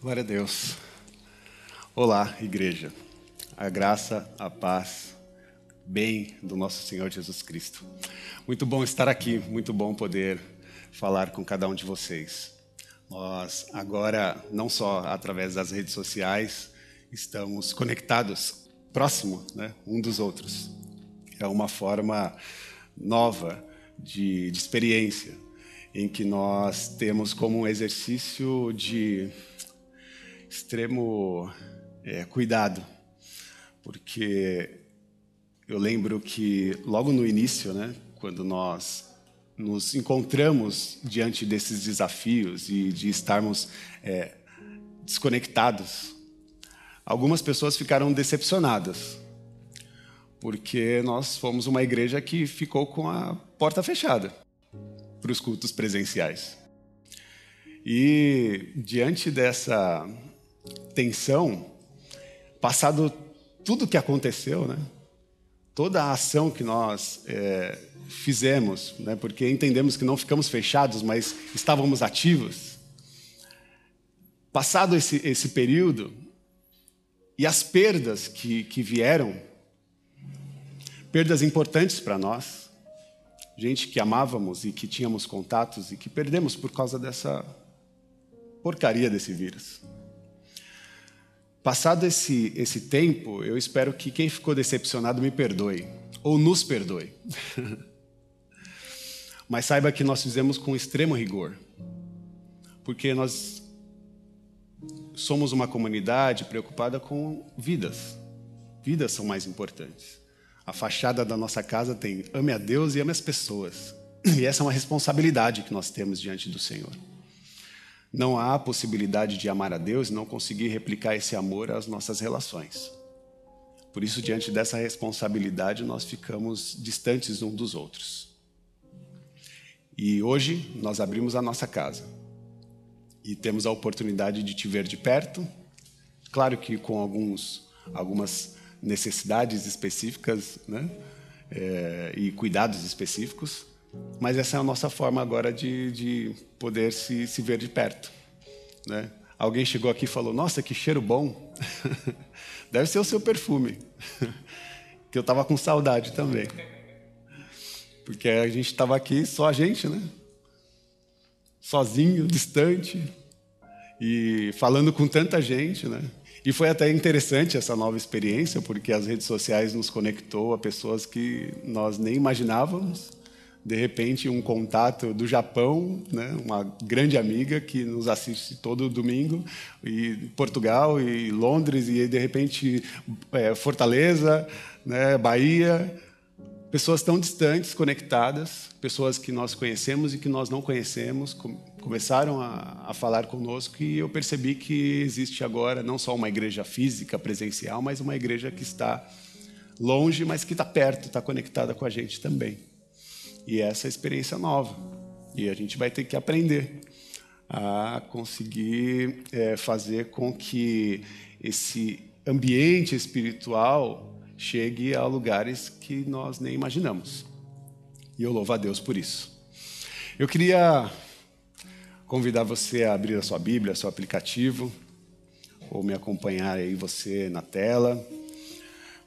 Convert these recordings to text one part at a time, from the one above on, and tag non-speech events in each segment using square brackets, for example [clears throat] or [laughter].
Glória a Deus. Olá, igreja. A graça, a paz, bem do nosso Senhor Jesus Cristo. Muito bom estar aqui, muito bom poder falar com cada um de vocês. Nós agora, não só através das redes sociais, estamos conectados, próximo, né, um dos outros. É uma forma nova de, de experiência, em que nós temos como um exercício de extremo é, cuidado, porque eu lembro que logo no início, né, quando nós nos encontramos diante desses desafios e de estarmos é, desconectados, algumas pessoas ficaram decepcionadas, porque nós fomos uma igreja que ficou com a porta fechada para os cultos presenciais. E diante dessa tensão, passado tudo o que aconteceu, né? toda a ação que nós é, fizemos, né? porque entendemos que não ficamos fechados, mas estávamos ativos. Passado esse, esse período e as perdas que, que vieram, perdas importantes para nós, gente que amávamos e que tínhamos contatos e que perdemos por causa dessa porcaria desse vírus. Passado esse, esse tempo, eu espero que quem ficou decepcionado me perdoe, ou nos perdoe. [laughs] Mas saiba que nós fizemos com extremo rigor, porque nós somos uma comunidade preocupada com vidas. Vidas são mais importantes. A fachada da nossa casa tem ame a Deus e ame as pessoas. [clears throat] E essa é uma responsabilidade que nós temos diante do Senhor. Não há possibilidade de amar a Deus e não conseguir replicar esse amor às nossas relações. Por isso, diante dessa responsabilidade, nós ficamos distantes uns dos outros. E hoje nós abrimos a nossa casa e temos a oportunidade de te ver de perto, claro que com alguns, algumas necessidades específicas né? É, e cuidados específicos, mas essa é a nossa forma agora de, de poder se, se ver de perto. Né? Alguém chegou aqui e falou: Nossa, que cheiro bom! [laughs] Deve ser o seu perfume, [laughs] que eu estava com saudade também. Porque a gente estava aqui, só a gente, né? Sozinho, distante, e falando com tanta gente, né? E foi até interessante essa nova experiência, porque as redes sociais nos conectou a pessoas que nós nem imaginávamos de repente um contato do Japão, né, uma grande amiga que nos assiste todo domingo, e Portugal e Londres e de repente é, Fortaleza, né, Bahia, pessoas tão distantes, conectadas, pessoas que nós conhecemos e que nós não conhecemos, com, começaram a, a falar conosco e eu percebi que existe agora não só uma igreja física, presencial, mas uma igreja que está longe, mas que está perto, está conectada com a gente também. E essa é a experiência nova. E a gente vai ter que aprender a conseguir é, fazer com que esse ambiente espiritual chegue a lugares que nós nem imaginamos. E eu louvo a Deus por isso. Eu queria convidar você a abrir a sua Bíblia, seu aplicativo, ou me acompanhar aí você na tela.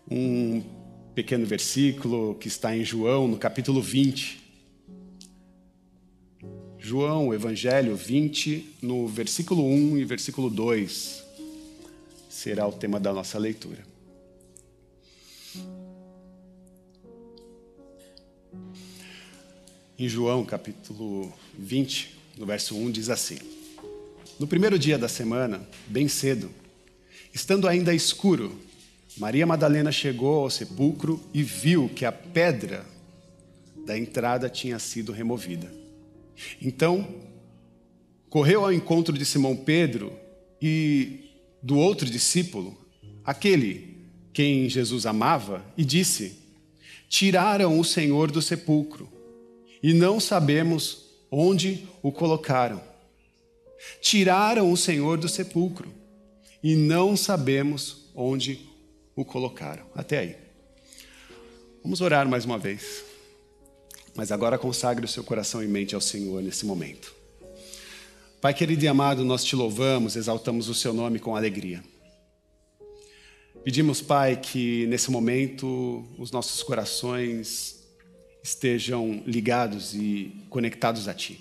Um pequeno versículo que está em João, no capítulo 20. João, Evangelho 20, no versículo 1 e versículo 2, será o tema da nossa leitura. Em João, capítulo 20, no verso 1, diz assim: No primeiro dia da semana, bem cedo, estando ainda escuro, Maria Madalena chegou ao sepulcro e viu que a pedra da entrada tinha sido removida. Então, correu ao encontro de Simão Pedro e do outro discípulo, aquele quem Jesus amava, e disse: Tiraram o Senhor do sepulcro e não sabemos onde o colocaram. Tiraram o Senhor do sepulcro e não sabemos onde o colocaram. Até aí. Vamos orar mais uma vez. Mas agora consagre o seu coração e mente ao Senhor nesse momento. Pai querido e amado, nós te louvamos, exaltamos o seu nome com alegria. Pedimos, Pai, que nesse momento os nossos corações estejam ligados e conectados a Ti.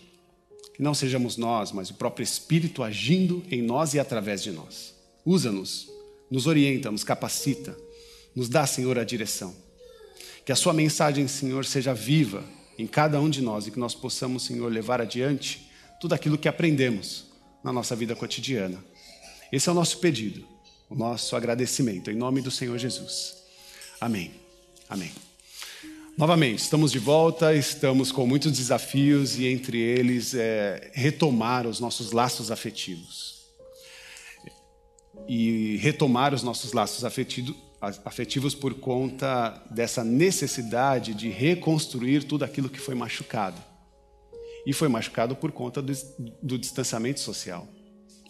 Que não sejamos nós, mas o próprio Espírito agindo em nós e através de nós. Usa-nos, nos orienta, nos capacita, nos dá, Senhor, a direção. Que a Sua mensagem, Senhor, seja viva em cada um de nós e que nós possamos, Senhor, levar adiante tudo aquilo que aprendemos na nossa vida cotidiana. Esse é o nosso pedido o nosso agradecimento, em nome do Senhor Jesus. Amém. Amém. Novamente, estamos de volta, estamos com muitos desafios e entre eles é retomar os nossos laços afetivos. E retomar os nossos laços afetivos, afetivos por conta dessa necessidade de reconstruir tudo aquilo que foi machucado. E foi machucado por conta do, do distanciamento social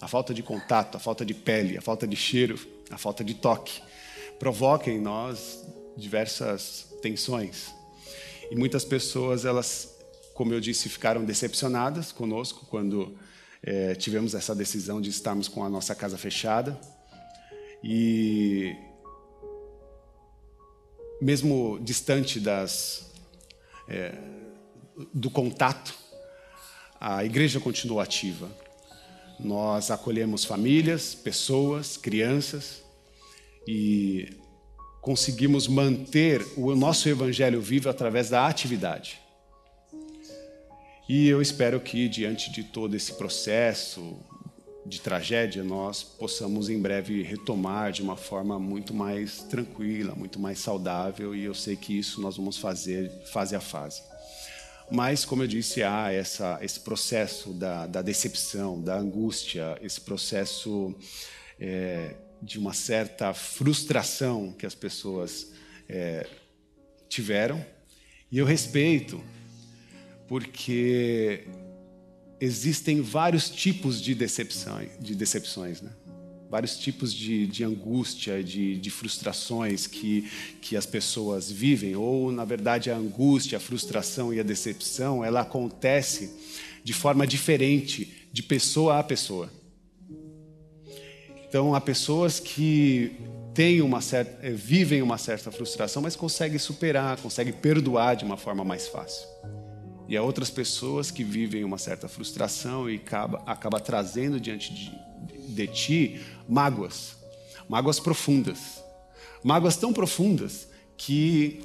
a falta de contato, a falta de pele, a falta de cheiro, a falta de toque, provoca em nós diversas tensões. E muitas pessoas, elas, como eu disse, ficaram decepcionadas conosco quando é, tivemos essa decisão de estarmos com a nossa casa fechada. E mesmo distante das, é, do contato, a igreja continuou ativa. Nós acolhemos famílias, pessoas, crianças e conseguimos manter o nosso evangelho vivo através da atividade. E eu espero que, diante de todo esse processo de tragédia, nós possamos em breve retomar de uma forma muito mais tranquila, muito mais saudável, e eu sei que isso nós vamos fazer fase a fase. Mas, como eu disse, há essa, esse processo da, da decepção, da angústia, esse processo é, de uma certa frustração que as pessoas é, tiveram. E eu respeito, porque existem vários tipos de decepções, de decepções, né? vários tipos de, de angústia, de, de, frustrações que, que as pessoas vivem, ou na verdade a angústia, a frustração e a decepção, ela acontece de forma diferente de pessoa a pessoa. Então há pessoas que têm uma certa, eh, vivem uma certa frustração, mas conseguem superar, conseguem perdoar de uma forma mais fácil. E há outras pessoas que vivem uma certa frustração e acaba, acaba trazendo diante de, de ti mágoas, mágoas profundas, mágoas tão profundas que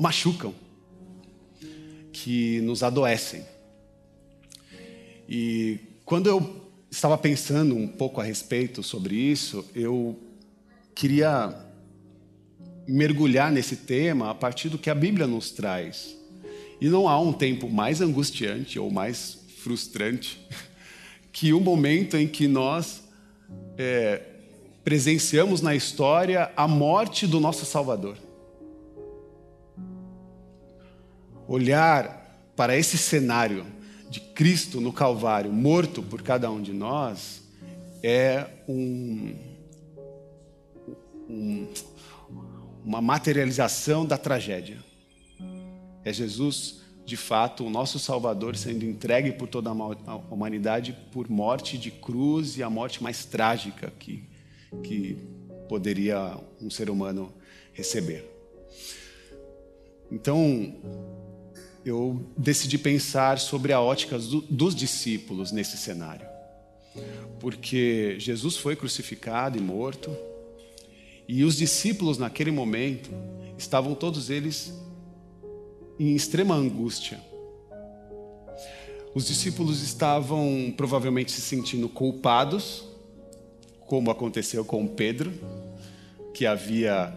machucam, que nos adoecem. E quando eu estava pensando um pouco a respeito sobre isso, eu queria mergulhar nesse tema a partir do que a Bíblia nos traz. E não há um tempo mais angustiante ou mais frustrante [laughs] que o momento em que nós é, presenciamos na história a morte do nosso Salvador. Olhar para esse cenário de Cristo no Calvário, morto por cada um de nós, é um, um, uma materialização da tragédia. É Jesus de fato, o nosso Salvador sendo entregue por toda a humanidade por morte de cruz e a morte mais trágica que, que poderia um ser humano receber. Então, eu decidi pensar sobre a ótica do, dos discípulos nesse cenário. Porque Jesus foi crucificado e morto, e os discípulos naquele momento estavam todos eles em extrema angústia. Os discípulos estavam provavelmente se sentindo culpados, como aconteceu com Pedro, que havia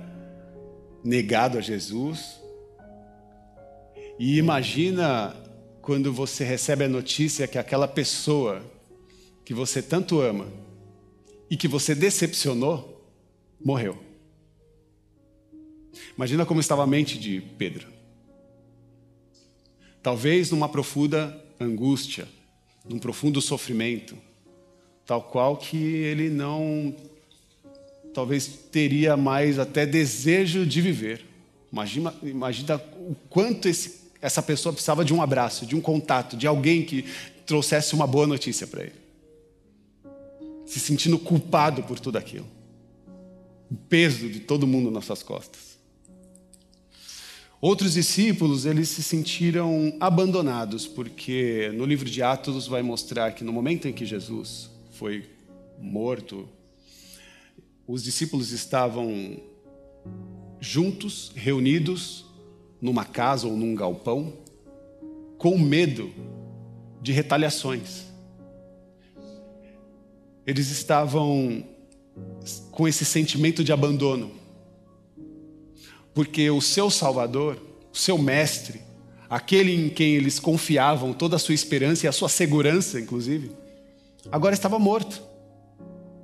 negado a Jesus. E imagina quando você recebe a notícia que aquela pessoa que você tanto ama e que você decepcionou morreu. Imagina como estava a mente de Pedro talvez numa profunda angústia, num profundo sofrimento, tal qual que ele não talvez teria mais até desejo de viver. Imagina, imagina o quanto esse, essa pessoa precisava de um abraço, de um contato, de alguém que trouxesse uma boa notícia para ele. Se sentindo culpado por tudo aquilo. O peso de todo mundo nas suas costas. Outros discípulos, eles se sentiram abandonados, porque no livro de Atos vai mostrar que no momento em que Jesus foi morto, os discípulos estavam juntos, reunidos numa casa ou num galpão, com medo de retaliações. Eles estavam com esse sentimento de abandono, porque o seu Salvador, o seu Mestre, aquele em quem eles confiavam toda a sua esperança e a sua segurança, inclusive, agora estava morto.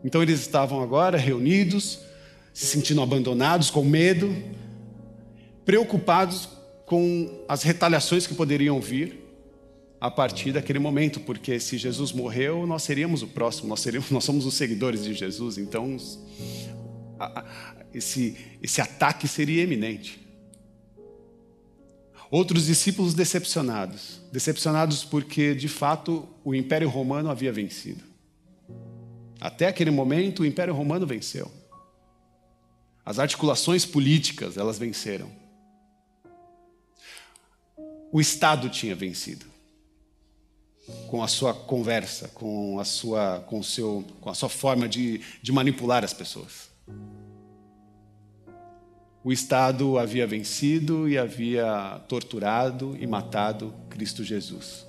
Então eles estavam agora reunidos, se sentindo abandonados, com medo, preocupados com as retaliações que poderiam vir a partir daquele momento, porque se Jesus morreu, nós seríamos o próximo, nós, seríamos, nós somos os seguidores de Jesus, então esse, esse ataque seria eminente. Outros discípulos decepcionados, decepcionados porque de fato o Império Romano havia vencido. Até aquele momento o Império Romano venceu. As articulações políticas, elas venceram. O Estado tinha vencido. Com a sua conversa, com a sua, com seu, com a sua forma de, de manipular as pessoas. O Estado havia vencido e havia torturado e matado Cristo Jesus.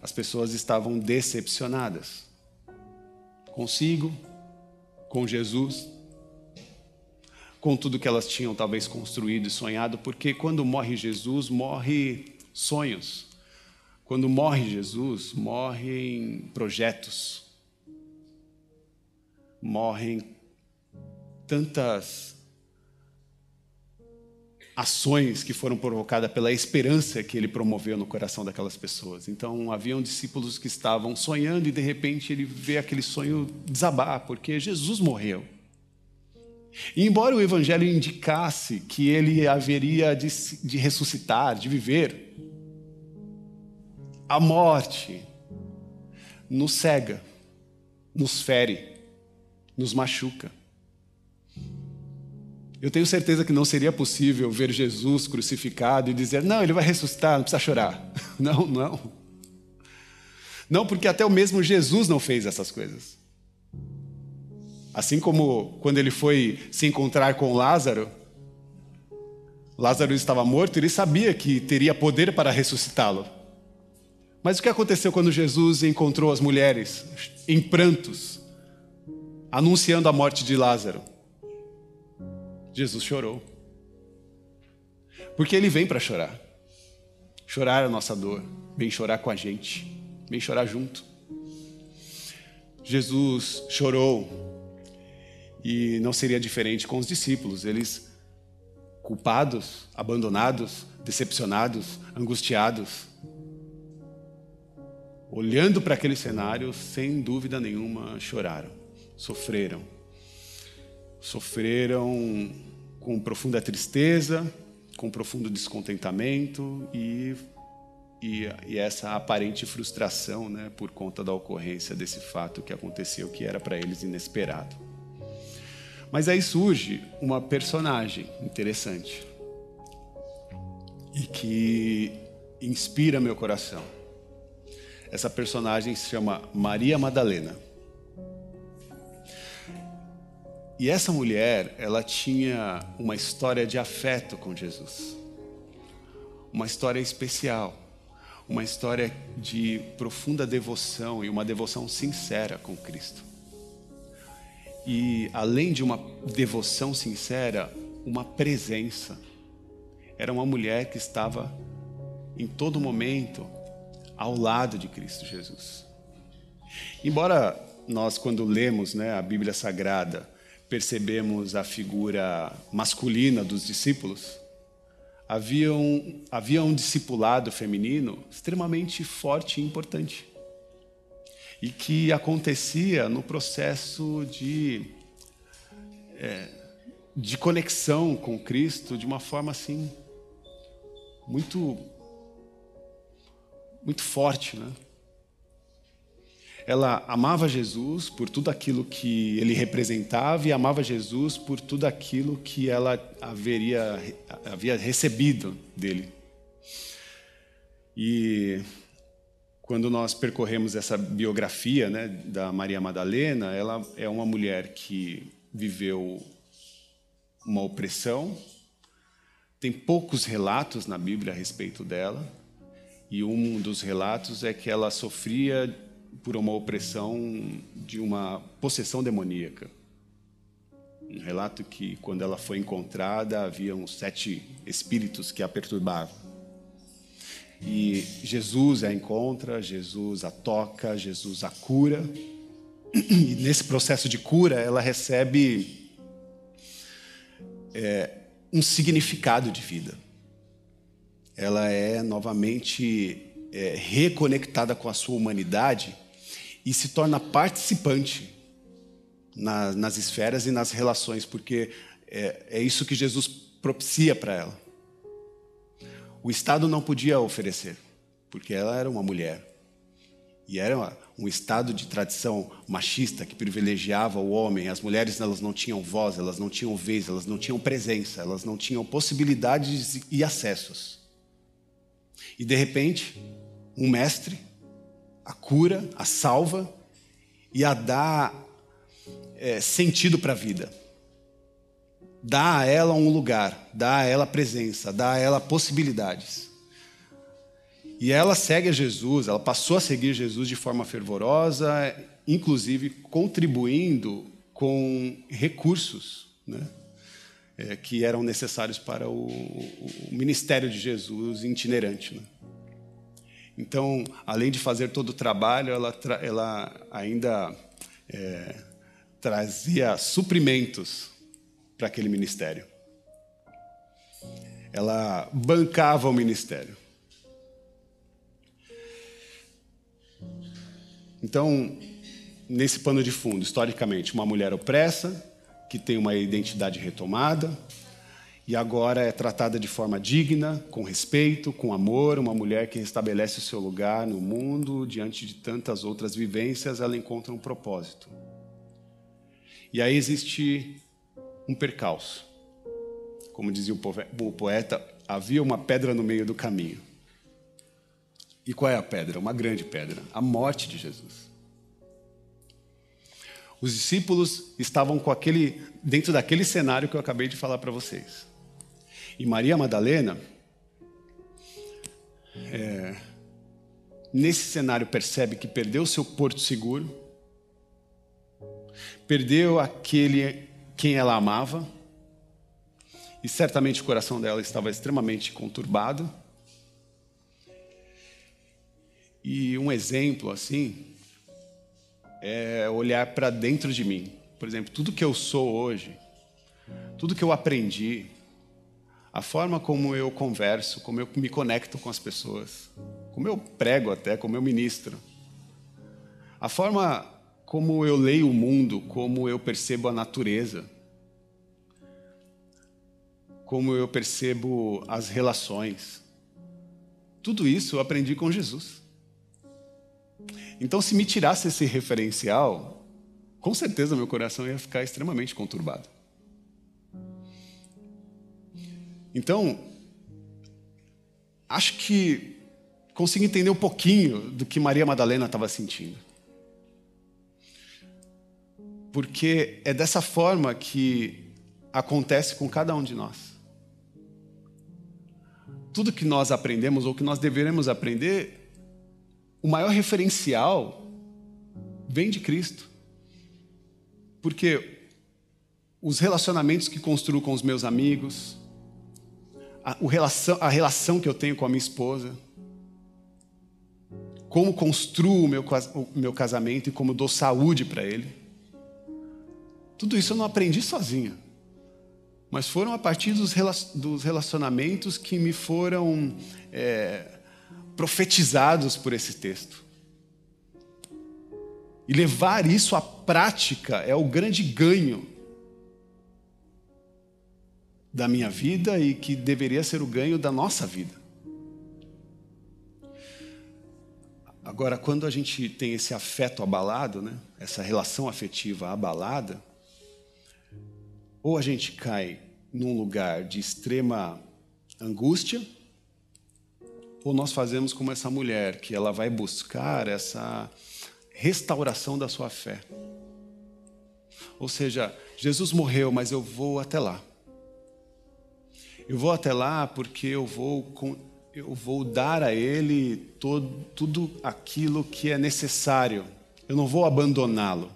As pessoas estavam decepcionadas consigo, com Jesus, com tudo que elas tinham talvez construído e sonhado, porque quando morre Jesus, morre sonhos. Quando morre Jesus, morrem projetos. Morrem tantas ações que foram provocadas pela esperança que ele promoveu no coração daquelas pessoas. Então, haviam discípulos que estavam sonhando e de repente ele vê aquele sonho desabar, porque Jesus morreu. E embora o Evangelho indicasse que ele haveria de, de ressuscitar, de viver, a morte nos cega, nos fere, nos machuca. Eu tenho certeza que não seria possível ver Jesus crucificado e dizer: não, ele vai ressuscitar, não precisa chorar. [laughs] Não, não. Não, porque até o mesmo Jesus não fez essas coisas. Assim como quando ele foi se encontrar com Lázaro, Lázaro estava morto, ele sabia que teria poder para ressuscitá-lo. Mas o que aconteceu quando Jesus encontrou as mulheres em prantos, anunciando a morte de Lázaro? Jesus chorou. Porque ele vem para chorar. Chorar a nossa dor, vem chorar com a gente, vem chorar junto. Jesus chorou e não seria diferente com os discípulos, eles culpados, abandonados, decepcionados, angustiados, olhando para aquele cenário, sem dúvida nenhuma, choraram, sofreram. Sofreram com profunda tristeza, com profundo descontentamento e, e, e, essa aparente frustração né, por conta da ocorrência desse fato que aconteceu, que era para eles inesperado. Mas aí surge uma personagem interessante e que inspira meu coração. Essa personagem se chama Maria Madalena. E essa mulher, ela tinha uma história de afeto com Jesus. Uma história especial. Uma história de profunda devoção e uma devoção sincera com Cristo. E além de uma devoção sincera, uma presença. Era uma mulher que estava em todo momento ao lado de Cristo Jesus. Embora nós, quando lemos né, a Bíblia Sagrada, percebemos a figura masculina dos discípulos, havia um, havia um discipulado feminino extremamente forte e importante e que acontecia no processo de, é, de conexão com Cristo de uma forma assim muito muito forte, né? Ela amava Jesus por tudo aquilo que ele representava e amava Jesus por tudo aquilo que ela haveria, havia recebido dele. E quando nós percorremos essa biografia né, da Maria Madalena, ela é uma mulher que viveu uma opressão. Tem poucos relatos na Bíblia a respeito dela, e um dos relatos é que ela sofria por uma opressão de uma possessão demoníaca. Um relato que, quando ela foi encontrada, havia uns sete espíritos que a perturbavam. E Jesus a encontra, Jesus a toca, Jesus a cura. E nesse processo de cura, ela recebe é, um significado de vida ela é novamente é, reconectada com a sua humanidade e se torna participante na, nas esferas e nas relações, porque é, é isso que Jesus propicia para ela. O Estado não podia oferecer, porque ela era uma mulher. E era um estado de tradição machista que privilegiava o homem. As mulheres elas não tinham voz, elas não tinham vez, elas não tinham presença, elas não tinham possibilidades e acessos. E de repente, um mestre a cura, a salva e a dá é, sentido para a vida. Dá a ela um lugar, dá a ela presença, dá a ela possibilidades. E ela segue a Jesus, ela passou a seguir Jesus de forma fervorosa, inclusive contribuindo com recursos né, é, que eram necessários para o, o ministério de Jesus itinerante. Né. Então, além de fazer todo o trabalho, ela, ela ainda é, trazia suprimentos para aquele ministério. Ela bancava o ministério. Então, nesse pano de fundo, historicamente, uma mulher opressa, que tem uma identidade retomada, e agora é tratada de forma digna, com respeito, com amor, uma mulher que restabelece o seu lugar no mundo, diante de tantas outras vivências, ela encontra um propósito. E aí existe um percalço. Como dizia o poeta, havia uma pedra no meio do caminho. E qual é a pedra? Uma grande pedra, a morte de Jesus. Os discípulos estavam com aquele dentro daquele cenário que eu acabei de falar para vocês. E Maria Madalena, é, nesse cenário, percebe que perdeu seu porto seguro, perdeu aquele quem ela amava, e certamente o coração dela estava extremamente conturbado. E um exemplo assim é olhar para dentro de mim. Por exemplo, tudo que eu sou hoje, tudo que eu aprendi, a forma como eu converso, como eu me conecto com as pessoas, como eu prego até, como eu ministro, a forma como eu leio o mundo, como eu percebo a natureza, como eu percebo as relações, tudo isso eu aprendi com Jesus. Então, se me tirasse esse referencial, com certeza meu coração ia ficar extremamente conturbado. Então, acho que consigo entender um pouquinho do que Maria Madalena estava sentindo. Porque é dessa forma que acontece com cada um de nós. Tudo que nós aprendemos ou que nós deveremos aprender, o maior referencial vem de Cristo. Porque os relacionamentos que construo com os meus amigos, a, relação, a relação que eu tenho com a minha esposa, como construo o meu, o meu casamento e como dou saúde para ele. Tudo isso eu não aprendi sozinho, mas foram a partir dos relacionamentos que me foram é, profetizados por esse texto. E levar isso à prática é o grande ganho da minha vida e que deveria ser o ganho da nossa vida. Agora, quando a gente tem esse afeto abalado, né, essa relação afetiva abalada, ou a gente cai num lugar de extrema angústia, ou nós fazemos como essa mulher, que ela vai buscar essa restauração da sua fé. Ou seja, Jesus morreu, mas eu vou até lá. Eu vou até lá porque eu vou, eu vou dar a Ele todo, tudo aquilo que é necessário. Eu não vou abandoná-lo,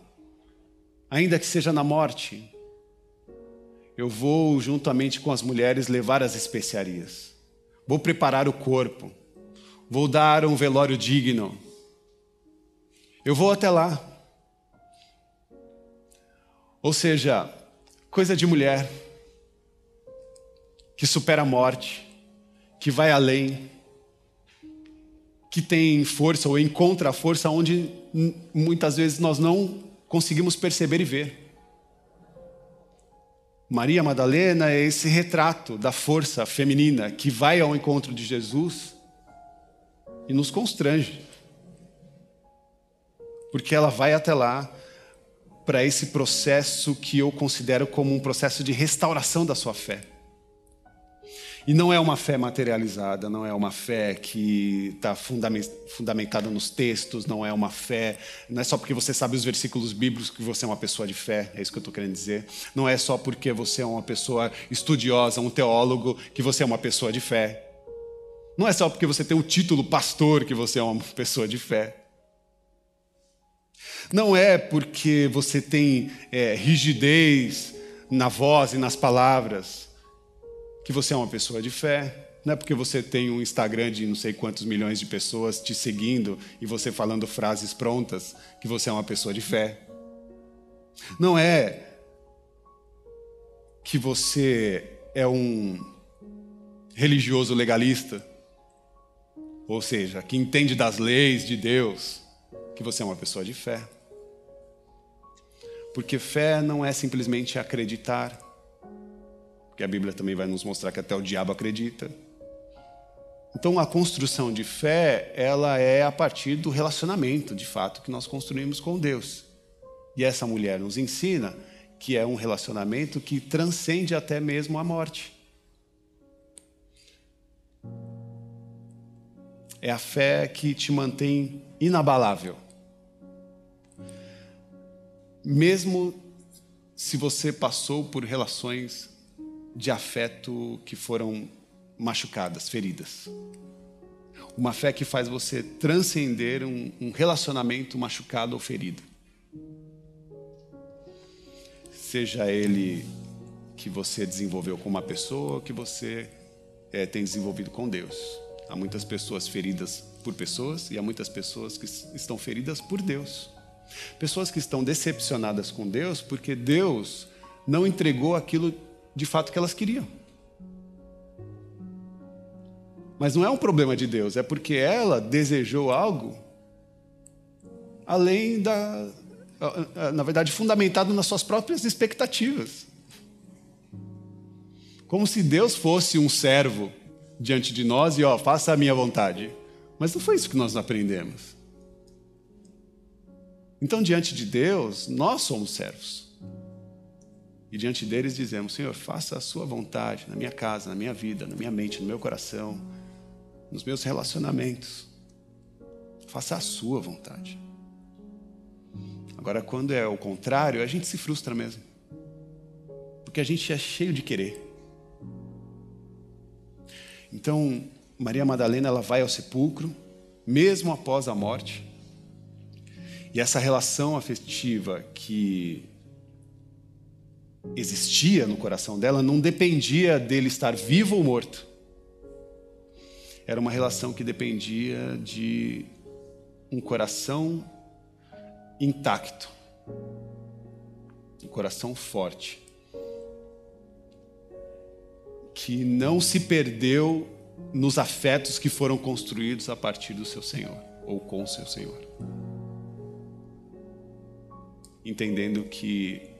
ainda que seja na morte. Eu vou, juntamente com as mulheres, levar as especiarias. Vou preparar o corpo. Vou dar um velório digno. Eu vou até lá. Ou seja, coisa de mulher que supera a morte, que vai além, que tem força ou encontra a força onde muitas vezes nós não conseguimos perceber e ver. Maria Madalena é esse retrato da força feminina que vai ao encontro de Jesus e nos constrange. Porque ela vai até lá para esse processo que eu considero como um processo de restauração da sua fé. E não é uma fé materializada, não é uma fé que está fundamentada nos textos, não é uma fé, não é só porque você sabe os versículos bíblicos que você é uma pessoa de fé, é isso que eu estou querendo dizer. Não é só porque você é uma pessoa estudiosa, um teólogo, que você é uma pessoa de fé. Não é só porque você tem o título pastor que você é uma [laughs] pessoa de fé. Não é porque você tem é, rigidez na voz e nas palavras que você é uma pessoa de fé. Não é porque você tem um Instagram de não sei quantos milhões de pessoas te seguindo e você falando frases prontas que você é uma pessoa de fé. Não é que você é um religioso legalista, ou seja, que entende das leis de Deus, que você é uma pessoa de fé. Porque fé não é simplesmente acreditar, porque a Bíblia também vai nos mostrar que até o diabo acredita. Então a construção de fé, ela é a partir do relacionamento, de fato, que nós construímos com Deus. E essa mulher nos ensina que é um relacionamento que transcende até mesmo a morte. É a fé que te mantém inabalável. Mesmo se você passou por relações de afeto que foram machucadas, feridas. Uma fé que faz você transcender um, um relacionamento machucado ou ferido. Seja ele que você desenvolveu com uma pessoa ou que você é, tem desenvolvido com Deus. Há muitas pessoas feridas por pessoas e há muitas pessoas que estão feridas por Deus. Pessoas que estão decepcionadas com Deus porque Deus não entregou aquilo de fato que elas queriam. Mas não é um problema de Deus, é porque ela desejou algo além da. Na verdade, fundamentado nas suas próprias expectativas. Como se Deus fosse um servo diante de nós e, ó, faça a minha vontade. Mas não foi isso que nós aprendemos. Então, diante de Deus, nós somos servos. E diante deles dizemos: Senhor, faça a sua vontade na minha casa, na minha vida, na minha mente, no meu coração, nos meus relacionamentos. Faça a sua vontade. Agora, quando é o contrário, a gente se frustra mesmo. Porque a gente é cheio de querer. Então, Maria Madalena ela vai ao sepulcro, mesmo após a morte. E essa relação afetiva que existia no coração dela não dependia dele estar vivo ou morto. Era uma relação que dependia de um coração intacto, um coração forte, que não se perdeu nos afetos que foram construídos a partir do seu Senhor ou com o seu Senhor. Entendendo que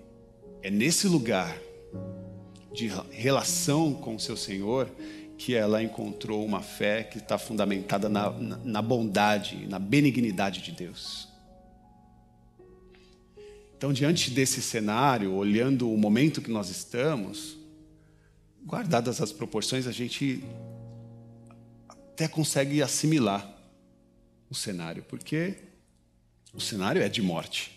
é nesse lugar de relação com o seu Senhor que ela encontrou uma fé que está fundamentada na, na, bondade, na benignidade de Deus. Então, diante desse cenário, olhando o momento que nós estamos, guardadas as proporções, a gente até consegue assimilar o cenário, porque o cenário é de morte.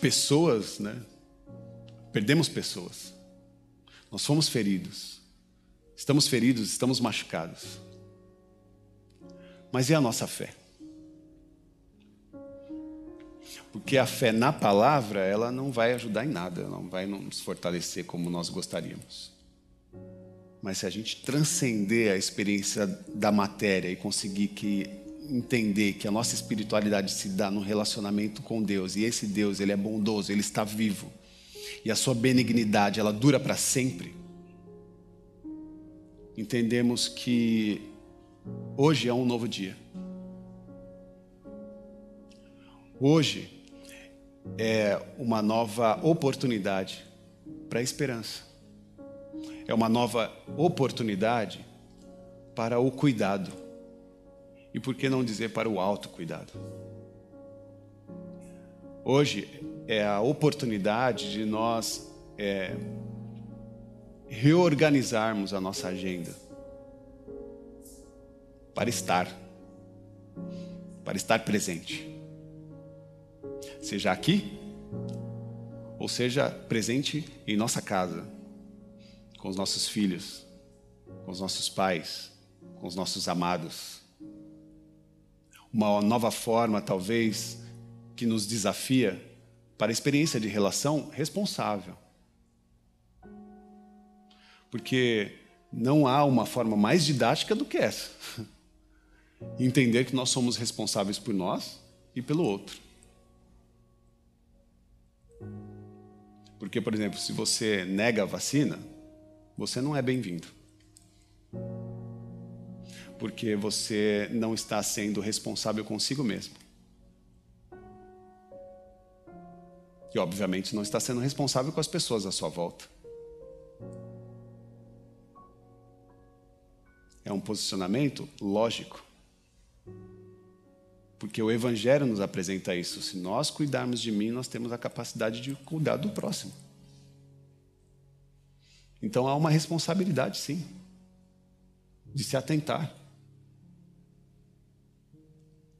Pessoas, né? Perdemos pessoas. Nós fomos feridos. Estamos feridos, estamos machucados. Mas e a nossa fé? Porque a fé na palavra, ela não vai ajudar em nada, não vai nos fortalecer como nós gostaríamos. Mas se a gente transcender a experiência da matéria e conseguir que entender que a nossa espiritualidade se dá no relacionamento com Deus e esse Deus, ele é bondoso, ele está vivo. E a sua benignidade, ela dura para sempre. Entendemos que hoje é um novo dia. Hoje é uma nova oportunidade para a esperança. É uma nova oportunidade para o cuidado. E por que não dizer para o autocuidado? Hoje é a oportunidade de nós é, reorganizarmos a nossa agenda para estar, para estar presente seja aqui, ou seja presente em nossa casa, com os nossos filhos, com os nossos pais, com os nossos amados. Uma nova forma, talvez, que nos desafia para a experiência de relação responsável. Porque não há uma forma mais didática do que essa. [laughs] Entender que nós somos responsáveis por nós e pelo outro. Porque, por exemplo, se você nega a vacina, você não é bem-vindo. Porque você não está sendo responsável consigo mesmo. E, obviamente, não está sendo responsável com as pessoas à sua volta. É um posicionamento lógico. Porque o Evangelho nos apresenta isso. Se nós cuidarmos de mim, nós temos a capacidade de cuidar do próximo. Então há uma responsabilidade, sim, de se atentar.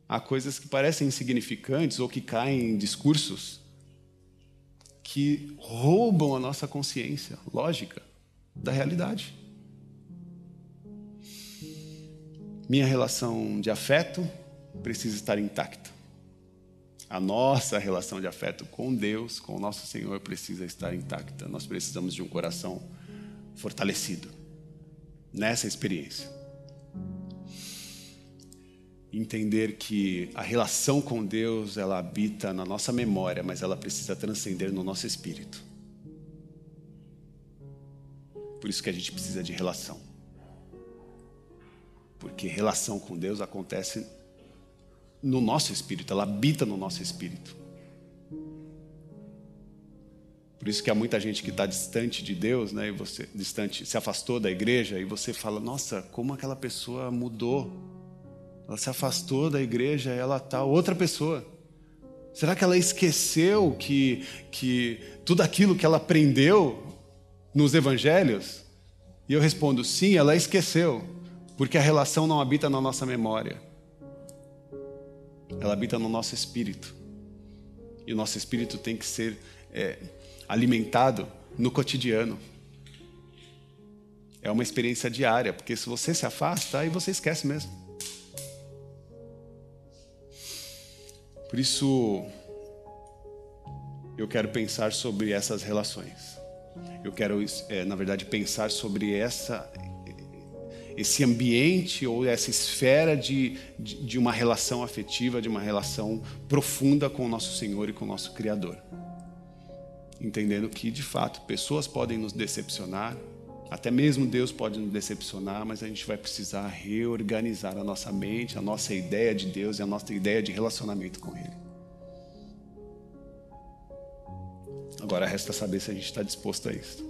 Há coisas que parecem insignificantes ou que caem em discursos que roubam a nossa consciência lógica da realidade. Minha relação de afeto precisa estar intacta. A nossa relação de afeto com Deus, com o nosso Senhor, precisa estar intacta. Nós precisamos de um coração fortalecido nessa experiência. Entender que a relação com Deus, ela habita na nossa memória, mas ela precisa transcender no nosso espírito. Por isso que a gente precisa de relação. Porque relação com Deus acontece no nosso espírito, ela habita no nosso espírito. Por isso que há muita gente que está distante de Deus, né? E você distante, se afastou da igreja e você fala: Nossa, como aquela pessoa mudou? Ela se afastou da igreja, ela está outra pessoa. Será que ela esqueceu que que tudo aquilo que ela aprendeu nos evangelhos? E eu respondo: Sim, ela esqueceu, porque a relação não habita na nossa memória ela habita no nosso espírito. E o nosso espírito tem que ser é, alimentado no cotidiano. É uma experiência diária, porque se você se afasta, aí você esquece mesmo. Por isso, eu quero pensar sobre essas relações. Eu quero, é, na verdade, pensar sobre essa esse ambiente ou essa esfera de, de, de, uma relação afetiva, de uma relação profunda com o nosso Senhor e com o nosso Criador. Entendendo que, de fato, pessoas podem nos decepcionar, até mesmo Deus pode nos decepcionar, mas a gente vai precisar reorganizar a nossa mente, a nossa ideia de Deus e a nossa ideia de relacionamento com Ele. Agora resta saber se a gente está disposto a isso.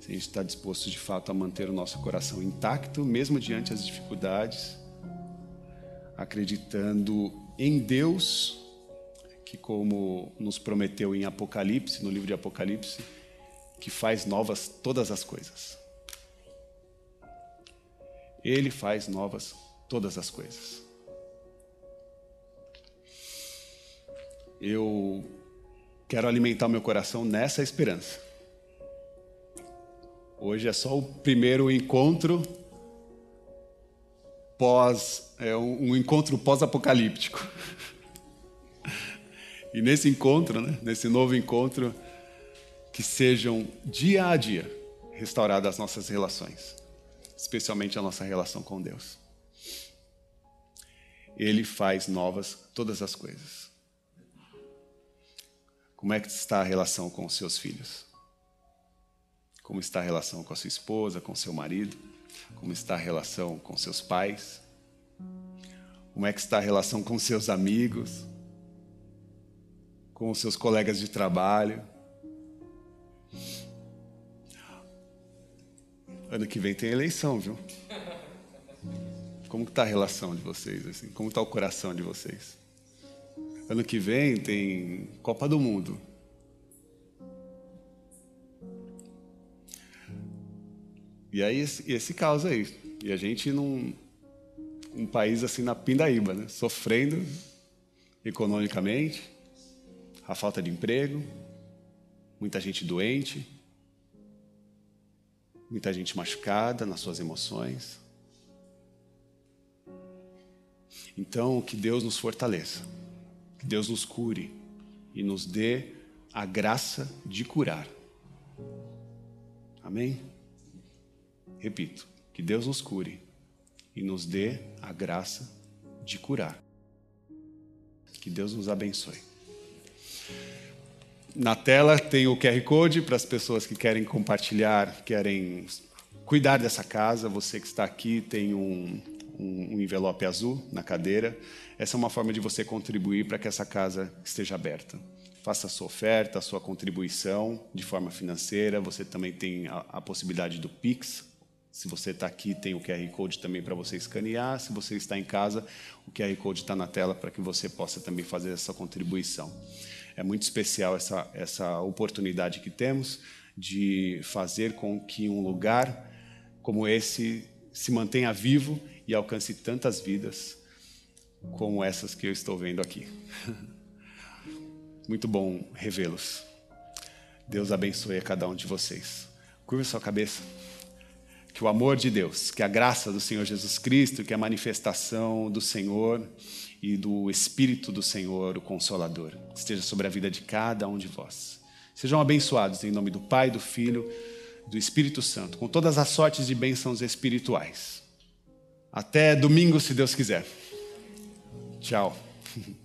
se a gente está disposto de fato a manter o nosso coração intacto, mesmo diante das dificuldades, acreditando em Deus, que, como nos prometeu em Apocalipse, no livro de Apocalipse, que faz novas todas as coisas. Ele faz novas todas as coisas. Eu quero alimentar meu coração nessa esperança. Hoje é só o primeiro encontro pós, é um, encontro pós-apocalíptico. [laughs] E nesse encontro, né, nesse novo encontro, que sejam dia a dia restauradas as nossas relações, especialmente a nossa relação com Deus. Ele faz novas todas as coisas. Como é que está a relação com os seus filhos? Como está a relação com a sua esposa, com seu marido? Como está a relação com seus pais? Como é que está a relação com seus amigos? Com os seus colegas de trabalho? Ano que vem tem eleição, viu? Como está a relação de vocês? Assim? Como está o coração de vocês? Ano que vem tem Copa do Mundo. E aí esse, esse caos aí. E a gente num um país assim na pindaíba, né? sofrendo economicamente, a falta de emprego, muita gente doente, muita gente machucada nas suas emoções. Então, que Deus nos fortaleça, que Deus nos cure e nos dê a graça de curar. Amém? Repito, que Deus nos cure e nos dê a graça de curar. Que Deus nos abençoe. Na tela tem o QR Code para as pessoas que querem compartilhar, querem cuidar dessa casa. Você que está aqui tem um, um, um envelope azul na cadeira. Essa é uma forma de você contribuir para que essa casa esteja aberta faça a sua oferta, a sua contribuição de forma financeira. Você também tem a, a possibilidade do Pix, se você está aqui, tem o QR Code também para você escanear. Se você está em casa, o QR Code está na tela para que você possa também fazer essa contribuição. É muito especial essa, essa oportunidade que temos de fazer com que um lugar como esse se mantenha vivo e alcance tantas vidas como essas que eu estou vendo aqui. [laughs] Muito bom revê-los. Deus abençoe a cada um de vocês. Curva sua cabeça que o amor de Deus, que a graça do Senhor Jesus Cristo, que a manifestação do Senhor e do Espírito do Senhor, o Consolador, esteja sobre a vida de cada um de vós. Sejam abençoados em nome do Pai, do Filho, do Espírito Santo, com todas as sortes de bênçãos espirituais. Até domingo, se Deus quiser. Tchau. [laughs]